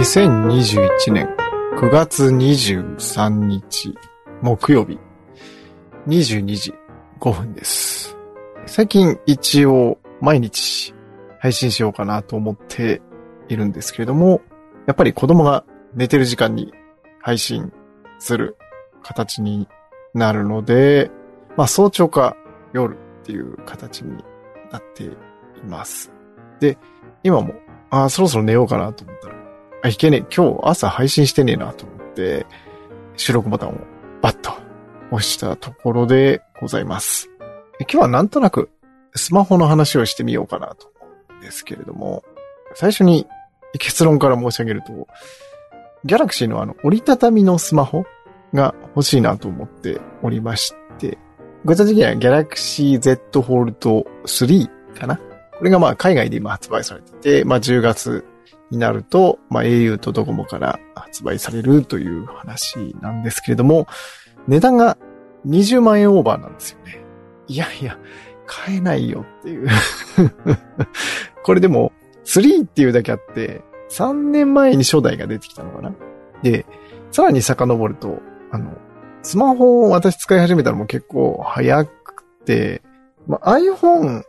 2021年9月23日木曜日22時5分です。最近一応毎日配信しようかなと思っているんですけれども、やっぱり子供が寝てる時間に配信する形になるので、まあ早朝か夜っていう形になっています。で、今も、ああ、そろそろ寝ようかなと思ったら、あ、いけねえ。今日朝配信してねえなと思って、収録ボタンをバッと押したところでございます。今日はなんとなくスマホの話をしてみようかなと思うんですけれども、最初に結論から申し上げると、ギャラクシーのあの折りたたみのスマホが欲しいなと思っておりまして、具体的にはギャラクシー Z フォールド3かなこれがまあ海外で今発売されてて、まあ10月になると、まあ au とドコモから発売されるという話なんですけれども、値段が20万円オーバーなんですよね。いやいや、買えないよっていう。これでも、3っていうだけあって、3年前に初代が出てきたのかなで、さらに遡ると、あの、スマホを私使い始めたのも結構早くて、ま、iPhone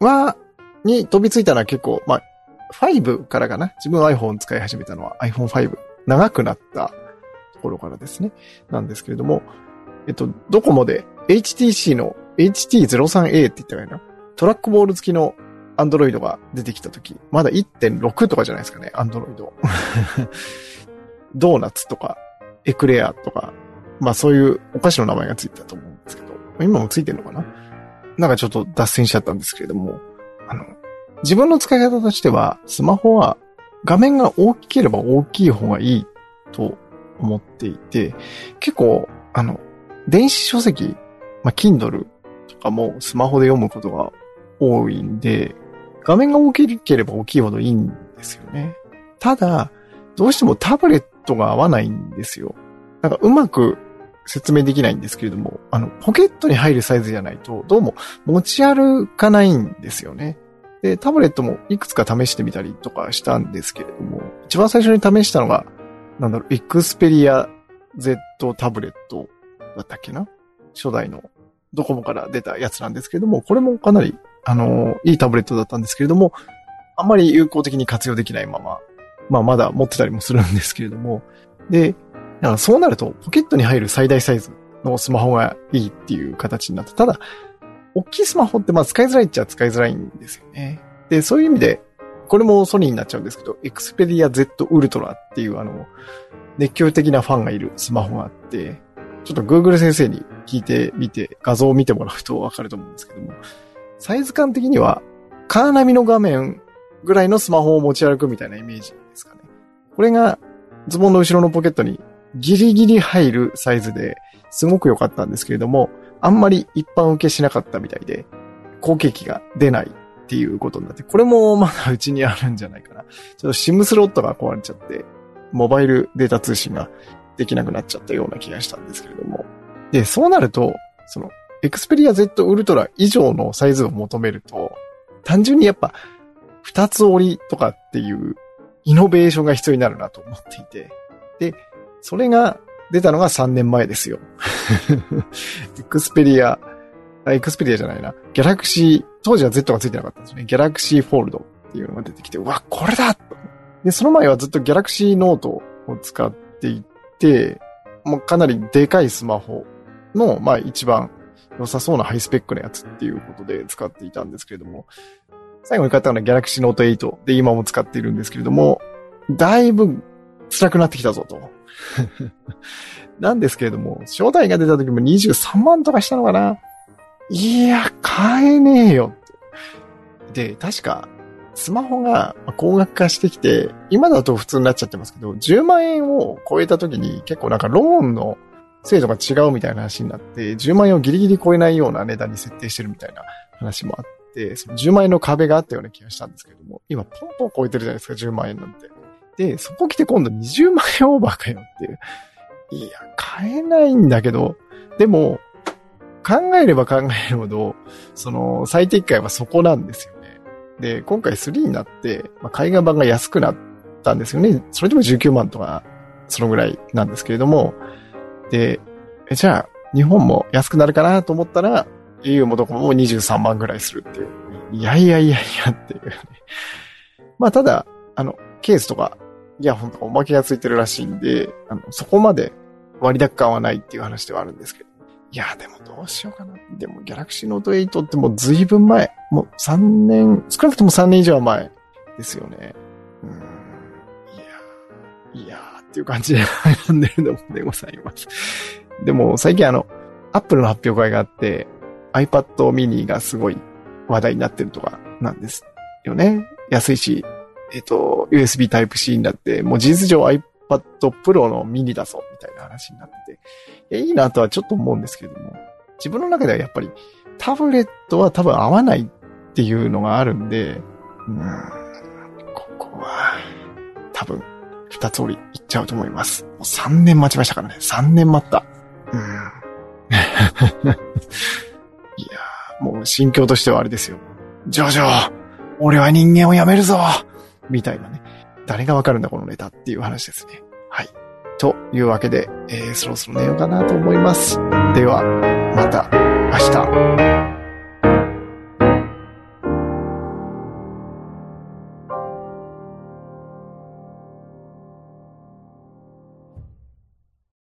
は、に飛びついたのは結構、まあ、5からかな？自分 iPhone 使い始めたのは iPhone5。長くなったところからですね。なんですけれども、えっと、ドコモで HTC の HT03A って言ったらいいな？トラックボール付きの Android が出てきた時、まだ1.6とかじゃないですかね、Android。ドーナツとか、エクレアとか、まあそういうお菓子の名前がついてたと思うんですけど、今もついてるのかな？なんかちょっと脱線しちゃったんですけれども、あの、自分の使い方としては、スマホは画面が大きければ大きい方がいいと思っていて、結構、あの、電子書籍、まあ、Kindle とかもスマホで読むことが多いんで、画面が大きければ大きいほどいいんですよね。ただ、どうしてもタブレットが合わないんですよ。なんかうまく説明できないんですけれども、あの、ポケットに入るサイズじゃないと、どうも持ち歩かないんですよね。で、タブレットもいくつか試してみたりとかしたんですけれども、一番最初に試したのが、なんだろう、エクスペリア Z タブレットだったっけな？初代のドコモから出たやつなんですけれども、これもかなり、あのいいタブレットだったんですけれども、あんまり有効的に活用できないまま、まあまだ持ってたりもするんですけれども、で、そうなると、ポケットに入る最大サイズのスマホがいいっていう形になった。ただ、大きいスマホってまあ使いづらいっちゃ使いづらいんですよね。で、そういう意味で、これもソニーになっちゃうんですけど、Xperia Z Ultra っていうあの、熱狂的なファンがいるスマホがあって、ちょっと Google 先生に聞いてみて、画像を見てもらうとわかると思うんですけども、サイズ感的には、カーナビの画面ぐらいのスマホを持ち歩くみたいなイメージですかね。これがズボンの後ろのポケットにギリギリ入るサイズですごく良かったんですけれども、あんまり一般受けしなかったみたいで、後継機が出ないっていうことになって、これもまだうちにあるんじゃないかな。ちょっと SIM スロットが壊れちゃって、モバイルデータ通信ができなくなっちゃったような気がしたんですけれども。で、そうなると、その、Xperia Z Ultra 以上のサイズを求めると、単純にやっぱ、二つ折りとかっていうイノベーションが必要になるなと思っていて。で、それが出たのが3年前ですよ。Xperia、Xperia じゃないな。 Galaxy、当時は Z がついてなかったんですね。 Galaxy Fold っていうのが出てきて、うわ、これだで、その前はずっと Galaxy Note を使っていて、もうかなりでかいスマホの、まあ一番良さそうなハイスペックなやつっていうことで使っていたんですけれども、最後に買ったのはギャラクシーノート8で今も使っているんですけれども、だいぶ辛くなってきたぞと。なんですけれども、初代が出た時も23万とかしたのかないや、買えねえよって。で、確か、スマホが高額化してきて、今だと普通になっちゃってますけど、10万円を超えた時に結構なんかローンの制度が違うみたいな話になって、10万円をギリギリ超えないような値段に設定してるみたいな話もあって、その10万円の壁があったような気がしたんですけども、今ポンポン超えてるじゃないですか、10万円なんて。で、そこ来て今度20万円オーバーかよっていう。いや、買えないんだけど、でも、考えれば考えるほど、その、最適解はそこなんですよね。で、今回3になって、まあ、海外版が安くなったんですよね。それでも19万とか、そのぐらいなんですけれども、で、じゃあ、日本も安くなるかなと思ったら、au もどこも23万ぐらいするっていう。いやいやいやいやっていう、ね。まあ、ただ、あの、ケースとか、イヤホンとかおまけがついてるらしいんで、あの、そこまで割高感はないっていう話ではあるんですけど。いや、でもどうしようかな。でも、ギャラクシーノート8ってもう随分前。もう3年、少なくとも3年以上前ですよね。うん。いや、いやーっていう感じで悩んでるのもでございます。でも、最近あの、アップルの発表会があって、iPad mini がすごい話題になってるとかなんですよね。安いし、えっ、と、USB Type-C になって、もう事実上 iPad Pro のミニだぞ、みたいな話になってて、いいなとはちょっと思うんですけれども、自分の中ではやっぱりタブレットは多分合わないっていうのがあるんで、うん、ここは、多分、二つ折りいっちゃうと思います。もう3年待ちましたからね。3年待った。うん。いやもう心境としてはあれですよ。ジョジョ俺は人間をやめるぞみたいなね。誰がわかるんだこのネタっていう話ですね。はい。というわけで、えー、そろそろ寝ようかなと思います。では、また明日。